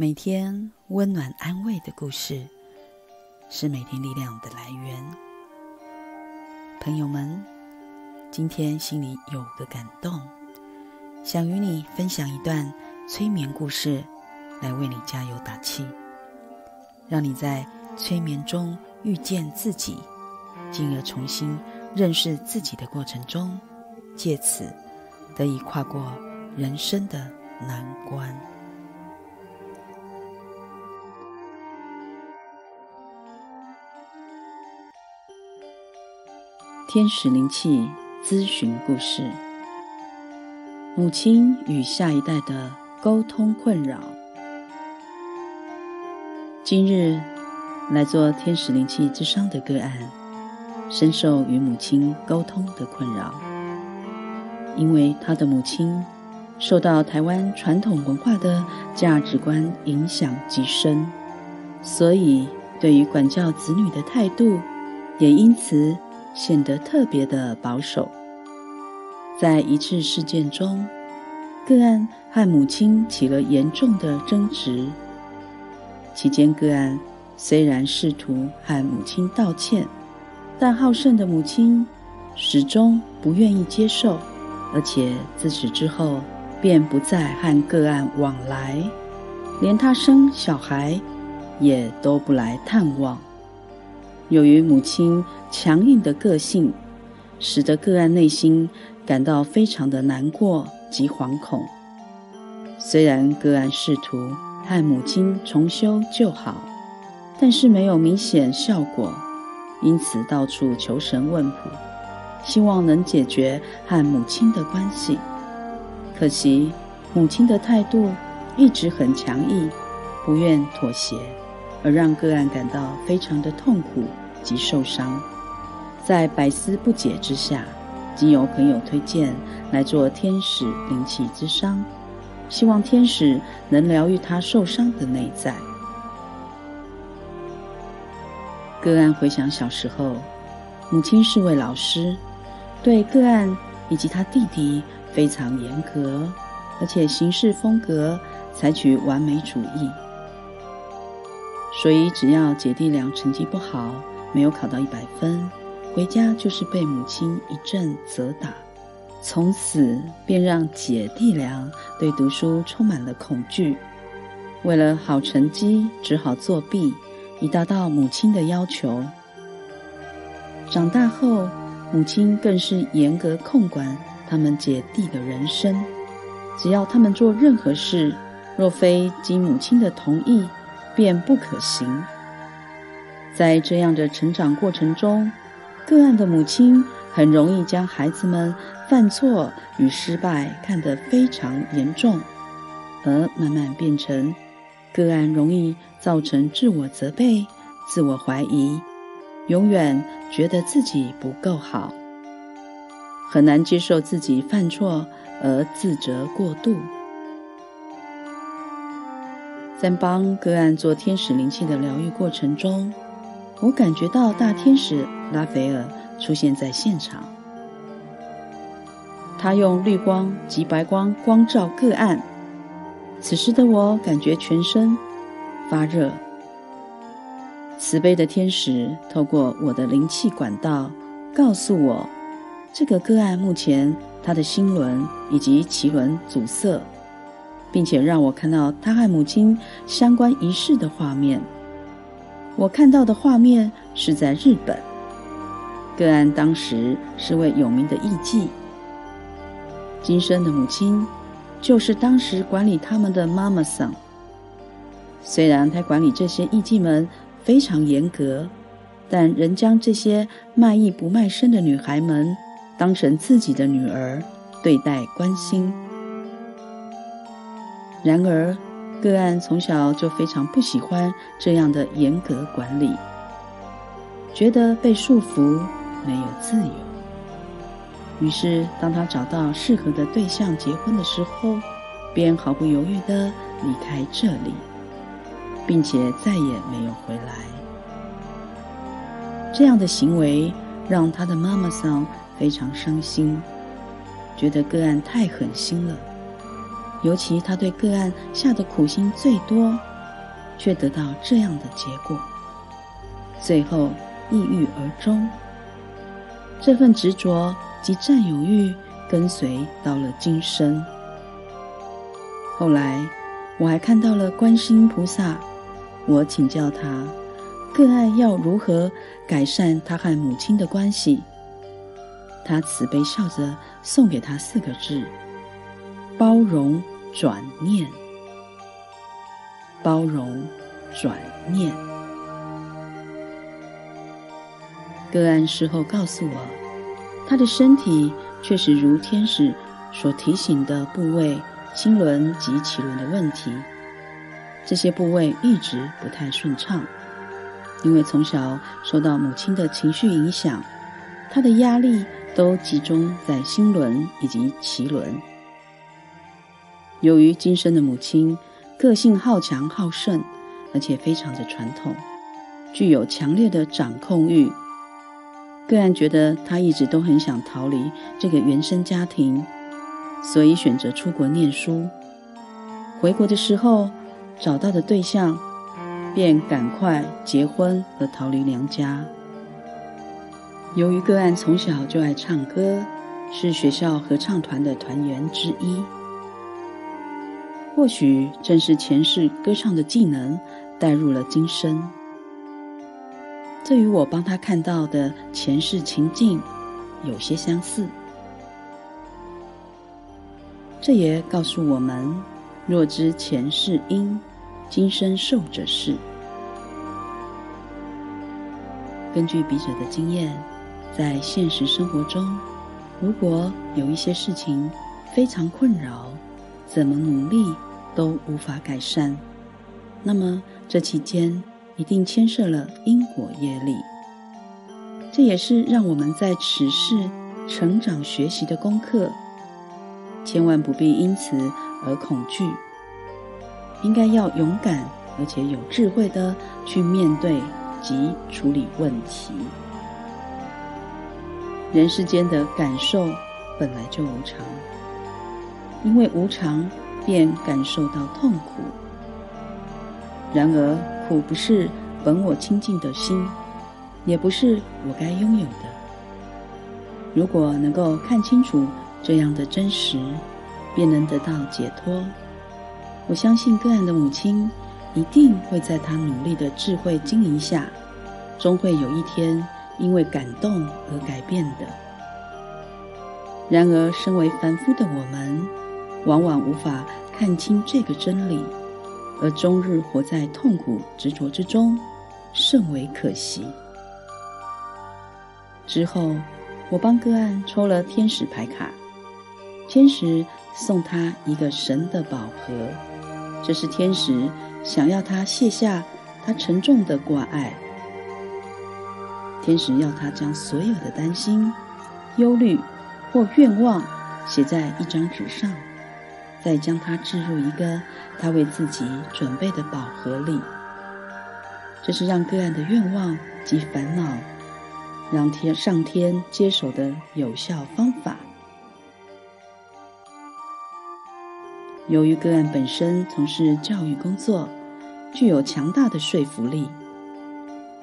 每天温暖安慰的故事，是每天力量的来源。朋友们，今天心里有个感动，想与你分享一段催眠故事，来为你加油打气，让你在催眠中遇见自己，进而重新认识自己的过程中，借此得以跨过人生的难关。天使灵气咨询故事：母亲与下一代的沟通困扰。今日来做天使灵气之商的个案，深受与母亲沟通的困扰，因为他的母亲受到台湾传统文化的价值观影响极深，所以对于管教子女的态度也因此。显得特别的保守。在一次事件中，个案和母亲起了严重的争执。期间，个案虽然试图和母亲道歉，但好胜的母亲始终不愿意接受，而且自此之后便不再和个案往来，连他生小孩也都不来探望。由于母亲强硬的个性，使得个案内心感到非常的难过及惶恐。虽然个案试图和母亲重修旧好，但是没有明显效果，因此到处求神问卜，希望能解决和母亲的关系。可惜母亲的态度一直很强硬，不愿妥协。而让个案感到非常的痛苦及受伤，在百思不解之下，经由朋友推荐来做天使灵气之伤，希望天使能疗愈他受伤的内在。个案回想小时候，母亲是位老师，对个案以及他弟弟非常严格，而且行事风格采取完美主义。所以，只要姐弟俩成绩不好，没有考到一百分，回家就是被母亲一阵责打。从此便让姐弟俩对读书充满了恐惧。为了好成绩，只好作弊，以达到母亲的要求。长大后，母亲更是严格控管他们姐弟的人生，只要他们做任何事，若非经母亲的同意。便不可行。在这样的成长过程中，个案的母亲很容易将孩子们犯错与失败看得非常严重，而慢慢变成个案容易造成自我责备、自我怀疑，永远觉得自己不够好，很难接受自己犯错而自责过度。在帮个案做天使灵气的疗愈过程中，我感觉到大天使拉斐尔出现在现场。他用绿光及白光光照个案，此时的我感觉全身发热。慈悲的天使透过我的灵气管道告诉我，这个个案目前他的心轮以及脐轮阻塞。并且让我看到他和母亲相关仪式的画面。我看到的画面是在日本，个案当时是位有名的艺妓，今生的母亲就是当时管理他们的妈妈桑。虽然他管理这些艺妓们非常严格，但仍将这些卖艺不卖身的女孩们当成自己的女儿对待关心。然而，个案从小就非常不喜欢这样的严格管理，觉得被束缚，没有自由。于是，当他找到适合的对象结婚的时候，便毫不犹豫地离开这里，并且再也没有回来。这样的行为让他的妈妈桑非常伤心，觉得个案太狠心了。尤其他对个案下的苦心最多，却得到这样的结果，最后抑郁而终。这份执着及占有欲跟随到了今生。后来，我还看到了观世音菩萨，我请教他，个案要如何改善他和母亲的关系。他慈悲笑着送给他四个字：包容转念。包容转念。个案事后告诉我，他的身体确实如天使所提醒的部位。心轮及脐轮的问题，这些部位一直不太顺畅，因为从小受到母亲的情绪影响，他的压力都集中在心轮以及脐轮。由于今生的母亲个性好强好胜，而且非常的传统，具有强烈的掌控欲，个案觉得他一直都很想逃离这个原生家庭。所以选择出国念书，回国的时候找到的对象，便赶快结婚和逃离娘家。由于个案从小就爱唱歌，是学校合唱团的团员之一，或许正是前世歌唱的技能带入了今生，这与我帮他看到的前世情境有些相似。这也告诉我们：若知前世因，今生受者是。根据笔者的经验，在现实生活中，如果有一些事情非常困扰，怎么努力都无法改善，那么这期间一定牵涉了因果业力。这也是让我们在此世成长学习的功课。千万不必因此而恐惧，应该要勇敢而且有智慧的去面对及处理问题。人世间的感受本来就无常，因为无常便感受到痛苦。然而苦不是本我清净的心，也不是我该拥有的。如果能够看清楚。这样的真实，便能得到解脱。我相信个案的母亲一定会在他努力的智慧经营下，终会有一天因为感动而改变的。然而，身为凡夫的我们，往往无法看清这个真理，而终日活在痛苦执着之中，甚为可惜。之后，我帮个案抽了天使牌卡。天使送他一个神的宝盒，这是天使想要他卸下他沉重的挂碍。天使要他将所有的担心、忧虑或愿望写在一张纸上，再将它置入一个他为自己准备的宝盒里。这是让个案的愿望及烦恼让天上天接手的有效方法。由于个案本身从事教育工作，具有强大的说服力，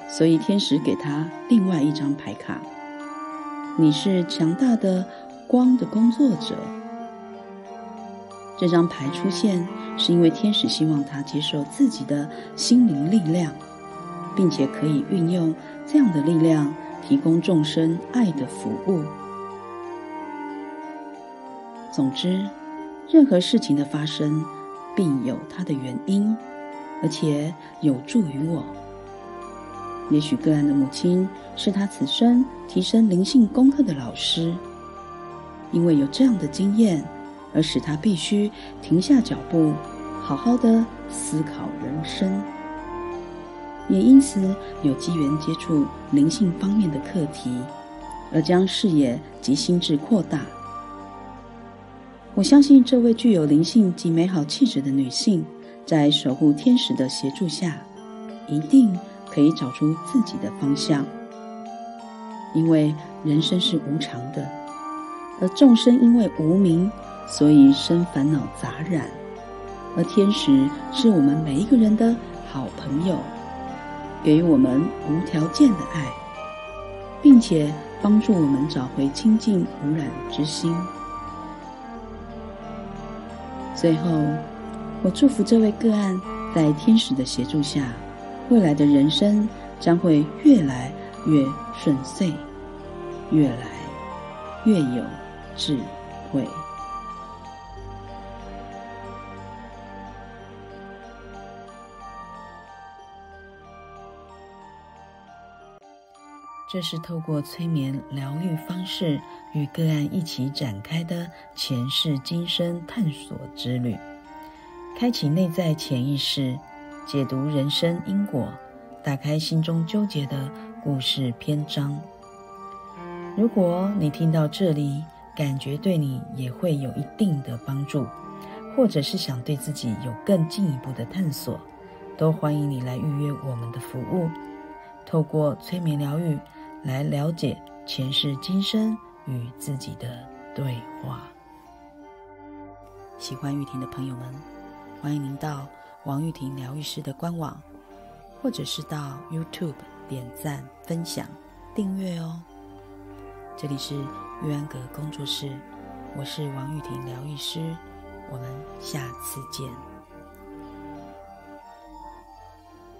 所以天使给他另外一张牌卡。你是强大的光的工作者。这张牌出现，是因为天使希望他接受自己的心灵力量，并且可以运用这样的力量，提供众生爱的服务。总之。任何事情的发生，必有它的原因，而且有助于我。也许个案的母亲是他此生提升灵性功课的老师，因为有这样的经验，而使他必须停下脚步，好好的思考人生。也因此有机缘接触灵性方面的课题，而将视野及心智扩大。我相信这位具有灵性及美好气质的女性，在守护天使的协助下，一定可以找出自己的方向。因为人生是无常的，而众生因为无明所以生烦恼杂染。而天使是我们每一个人的好朋友，给予我们无条件的爱，并且帮助我们找回清净无染之心。最后，我祝福这位个案在天使的协助下，未来的人生将会越来越顺遂，越来越有智慧。这是透过催眠疗愈方式与个案一起展开的前世今生探索之旅，开启内在潜意识，解读人生因果，打开心中纠结的故事篇章。如果你听到这里，感觉对你也会有一定的帮助，或者是想对自己有更进一步的探索，都欢迎你来预约我们的服务，透过催眠疗愈。来了解前世今生与自己的对话。喜欢玉婷的朋友们，欢迎您到王玉婷疗愈师的官网，或者是到 YouTube 点赞、分享、订阅哦。这里是玉安阁工作室，我是王玉婷疗愈师，我们下次见。